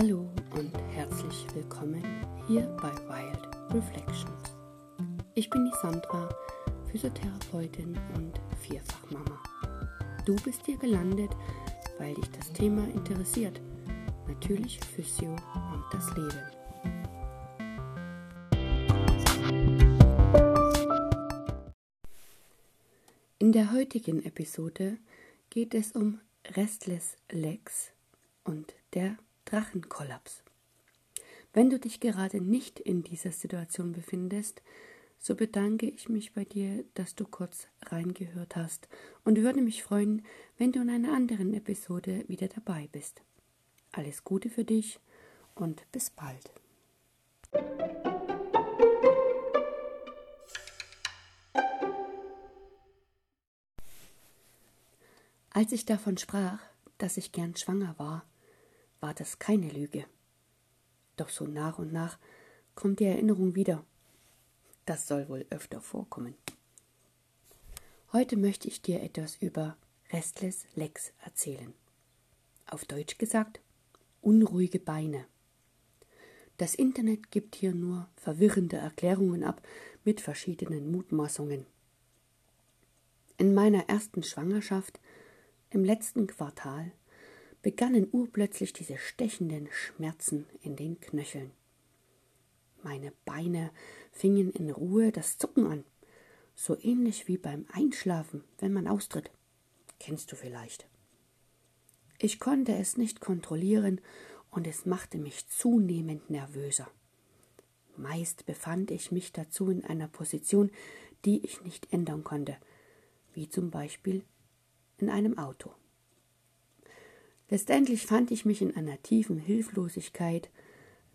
Hallo und herzlich willkommen hier bei Wild Reflections. Ich bin die Sandra, Physiotherapeutin und Vierfachmama. Du bist hier gelandet, weil dich das Thema interessiert. Natürlich Physio und das Leben. In der heutigen Episode geht es um Restless Legs und der Drachenkollaps. Wenn du dich gerade nicht in dieser Situation befindest, so bedanke ich mich bei dir, dass du kurz reingehört hast und würde mich freuen, wenn du in einer anderen Episode wieder dabei bist. Alles Gute für dich und bis bald. Als ich davon sprach, dass ich gern schwanger war, war das keine Lüge. Doch so nach und nach kommt die Erinnerung wieder. Das soll wohl öfter vorkommen. Heute möchte ich dir etwas über Restless Legs erzählen. Auf Deutsch gesagt, unruhige Beine. Das Internet gibt hier nur verwirrende Erklärungen ab mit verschiedenen Mutmaßungen. In meiner ersten Schwangerschaft im letzten Quartal begannen urplötzlich diese stechenden Schmerzen in den Knöcheln. Meine Beine fingen in Ruhe das Zucken an, so ähnlich wie beim Einschlafen, wenn man austritt. Kennst du vielleicht. Ich konnte es nicht kontrollieren und es machte mich zunehmend nervöser. Meist befand ich mich dazu in einer Position, die ich nicht ändern konnte, wie zum Beispiel in einem Auto. Letztendlich fand ich mich in einer tiefen Hilflosigkeit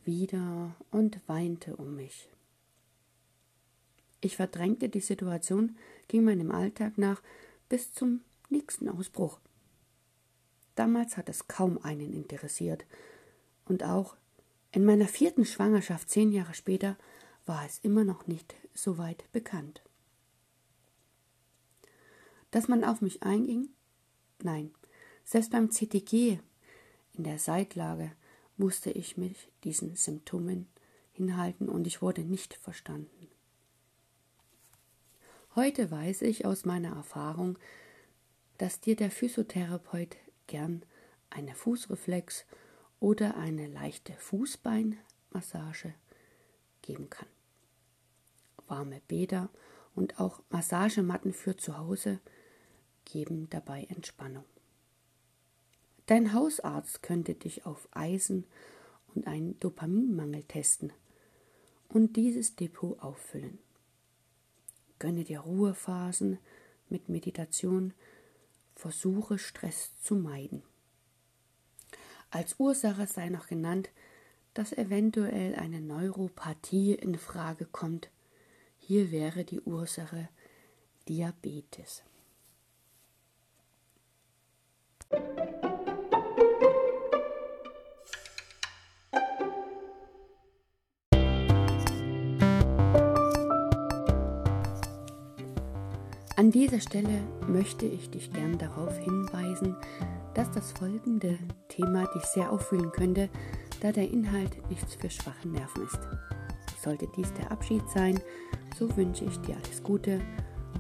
wieder und weinte um mich. Ich verdrängte die Situation, ging meinem Alltag nach bis zum nächsten Ausbruch. Damals hat es kaum einen interessiert, und auch in meiner vierten Schwangerschaft zehn Jahre später war es immer noch nicht so weit bekannt. Dass man auf mich einging? Nein, selbst beim CTG in der Seitlage musste ich mich diesen Symptomen hinhalten und ich wurde nicht verstanden. Heute weiß ich aus meiner Erfahrung, dass dir der Physiotherapeut gern eine Fußreflex oder eine leichte Fußbeinmassage geben kann. Warme Bäder und auch Massagematten für zu Hause geben dabei Entspannung. Dein Hausarzt könnte dich auf Eisen und einen Dopaminmangel testen und dieses Depot auffüllen. Gönne dir Ruhephasen mit Meditation, versuche Stress zu meiden. Als Ursache sei noch genannt, dass eventuell eine Neuropathie in Frage kommt. Hier wäre die Ursache Diabetes. An dieser Stelle möchte ich dich gern darauf hinweisen, dass das folgende Thema dich sehr auffühlen könnte, da der Inhalt nichts für schwache Nerven ist. Sollte dies der Abschied sein, so wünsche ich dir alles Gute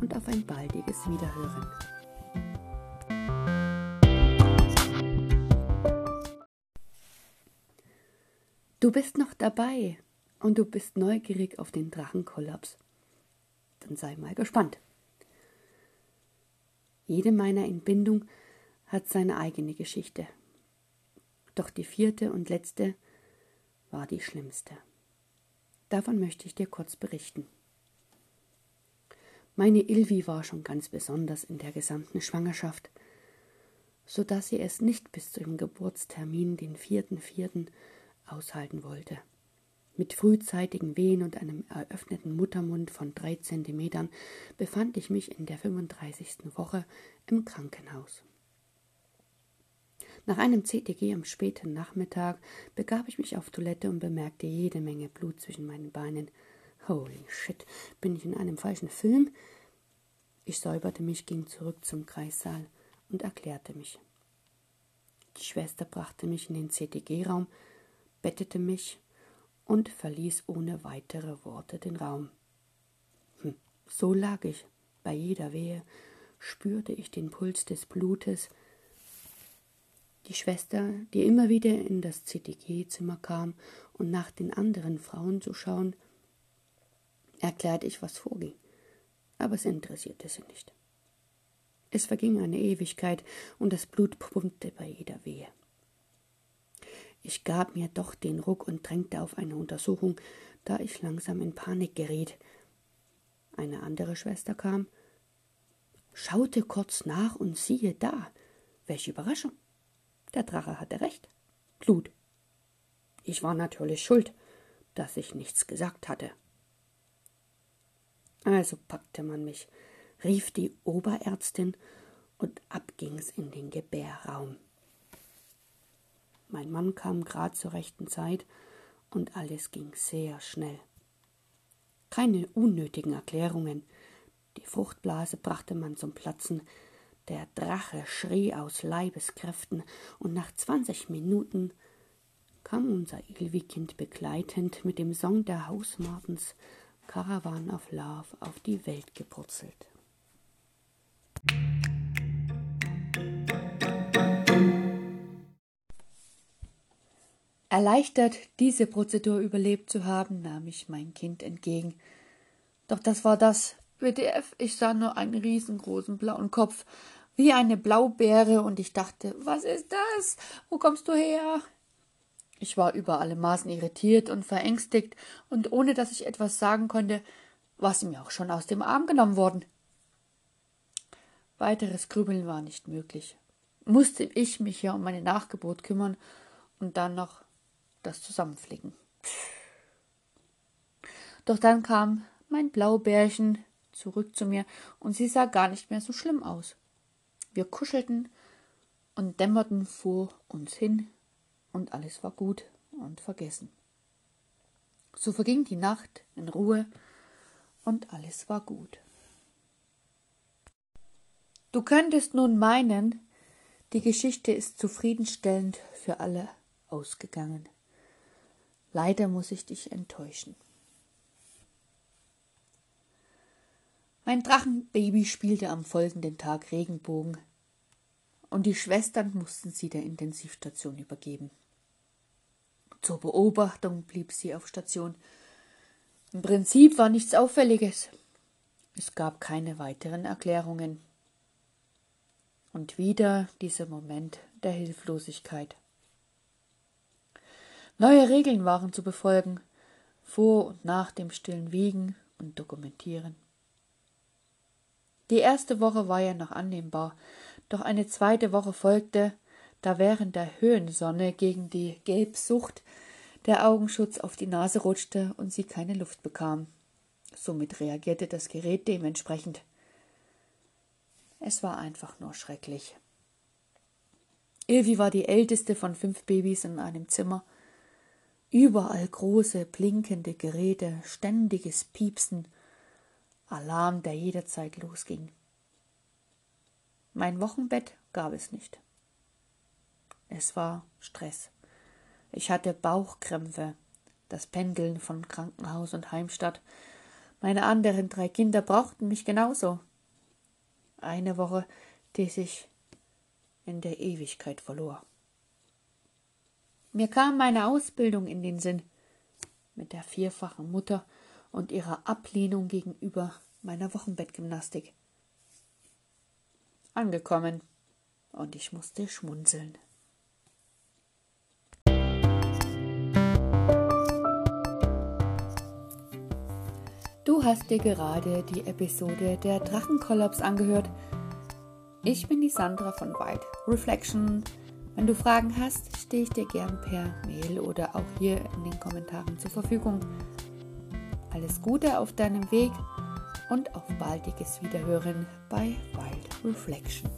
und auf ein baldiges Wiederhören. Du bist noch dabei und du bist neugierig auf den Drachenkollaps. Dann sei mal gespannt. Jede meiner Entbindung hat seine eigene Geschichte. Doch die vierte und letzte war die schlimmste. Davon möchte ich dir kurz berichten. Meine Ilvi war schon ganz besonders in der gesamten Schwangerschaft, so dass sie es nicht bis zu dem Geburtstermin, den vierten vierten, aushalten wollte. Mit frühzeitigen Wehen und einem eröffneten Muttermund von drei Zentimetern befand ich mich in der 35. Woche im Krankenhaus. Nach einem CTG am späten Nachmittag begab ich mich auf Toilette und bemerkte jede Menge Blut zwischen meinen Beinen. Holy shit, bin ich in einem falschen Film? Ich säuberte mich, ging zurück zum Kreissaal und erklärte mich. Die Schwester brachte mich in den CTG-Raum bettete mich und verließ ohne weitere Worte den Raum. Hm, so lag ich. Bei jeder Wehe spürte ich den Puls des Blutes. Die Schwester, die immer wieder in das CTG-Zimmer kam und nach den anderen Frauen zu schauen, erklärte ich, was vorging. Aber es interessierte sie nicht. Es verging eine Ewigkeit und das Blut pumpte bei jeder Wehe. Ich gab mir doch den Ruck und drängte auf eine Untersuchung, da ich langsam in Panik geriet. Eine andere Schwester kam, schaute kurz nach und siehe da, welche Überraschung. Der Drache hatte recht. Blut. Ich war natürlich schuld, dass ich nichts gesagt hatte. Also packte man mich, rief die Oberärztin und ab ging's in den Gebärraum. Mein Mann kam grad zur rechten Zeit und alles ging sehr schnell. Keine unnötigen Erklärungen. Die Fruchtblase brachte man zum Platzen. Der Drache schrie aus Leibeskräften und nach zwanzig Minuten kam unser Ilwikind begleitend mit dem Song der Hausmartens Caravan of Love auf die Welt gepurzelt. Erleichtert, diese Prozedur überlebt zu haben, nahm ich mein Kind entgegen. Doch das war das WTF, ich sah nur einen riesengroßen blauen Kopf, wie eine Blaubeere, und ich dachte, was ist das? Wo kommst du her? Ich war über alle Maßen irritiert und verängstigt, und ohne dass ich etwas sagen konnte, war sie mir auch schon aus dem Arm genommen worden. Weiteres Grübeln war nicht möglich. Musste ich mich ja um meine Nachgeburt kümmern und dann noch das Zusammenflicken. Doch dann kam mein Blaubärchen zurück zu mir und sie sah gar nicht mehr so schlimm aus. Wir kuschelten und dämmerten vor uns hin und alles war gut und vergessen. So verging die Nacht in Ruhe und alles war gut. Du könntest nun meinen, die Geschichte ist zufriedenstellend für alle ausgegangen. Leider muss ich dich enttäuschen. Mein Drachenbaby spielte am folgenden Tag Regenbogen, und die Schwestern mussten sie der Intensivstation übergeben. Zur Beobachtung blieb sie auf Station. Im Prinzip war nichts Auffälliges. Es gab keine weiteren Erklärungen. Und wieder dieser Moment der Hilflosigkeit. Neue Regeln waren zu befolgen, vor und nach dem stillen Wiegen und Dokumentieren. Die erste Woche war ja noch annehmbar, doch eine zweite Woche folgte, da während der Höhensonne gegen die Gelbsucht der Augenschutz auf die Nase rutschte und sie keine Luft bekam. Somit reagierte das Gerät dementsprechend. Es war einfach nur schrecklich. Ilvi war die älteste von fünf Babys in einem Zimmer Überall große, blinkende Geräte, ständiges Piepsen, Alarm, der jederzeit losging. Mein Wochenbett gab es nicht. Es war Stress. Ich hatte Bauchkrämpfe, das Pendeln von Krankenhaus und Heimstatt. Meine anderen drei Kinder brauchten mich genauso. Eine Woche, die sich in der Ewigkeit verlor. Mir kam meine Ausbildung in den Sinn mit der vierfachen Mutter und ihrer Ablehnung gegenüber meiner Wochenbettgymnastik. Angekommen, und ich musste schmunzeln. Du hast dir gerade die Episode der Drachenkollaps angehört. Ich bin die Sandra von White Reflection wenn du Fragen hast, stehe ich dir gern per Mail oder auch hier in den Kommentaren zur Verfügung. Alles Gute auf deinem Weg und auf baldiges Wiederhören bei Wild Reflection.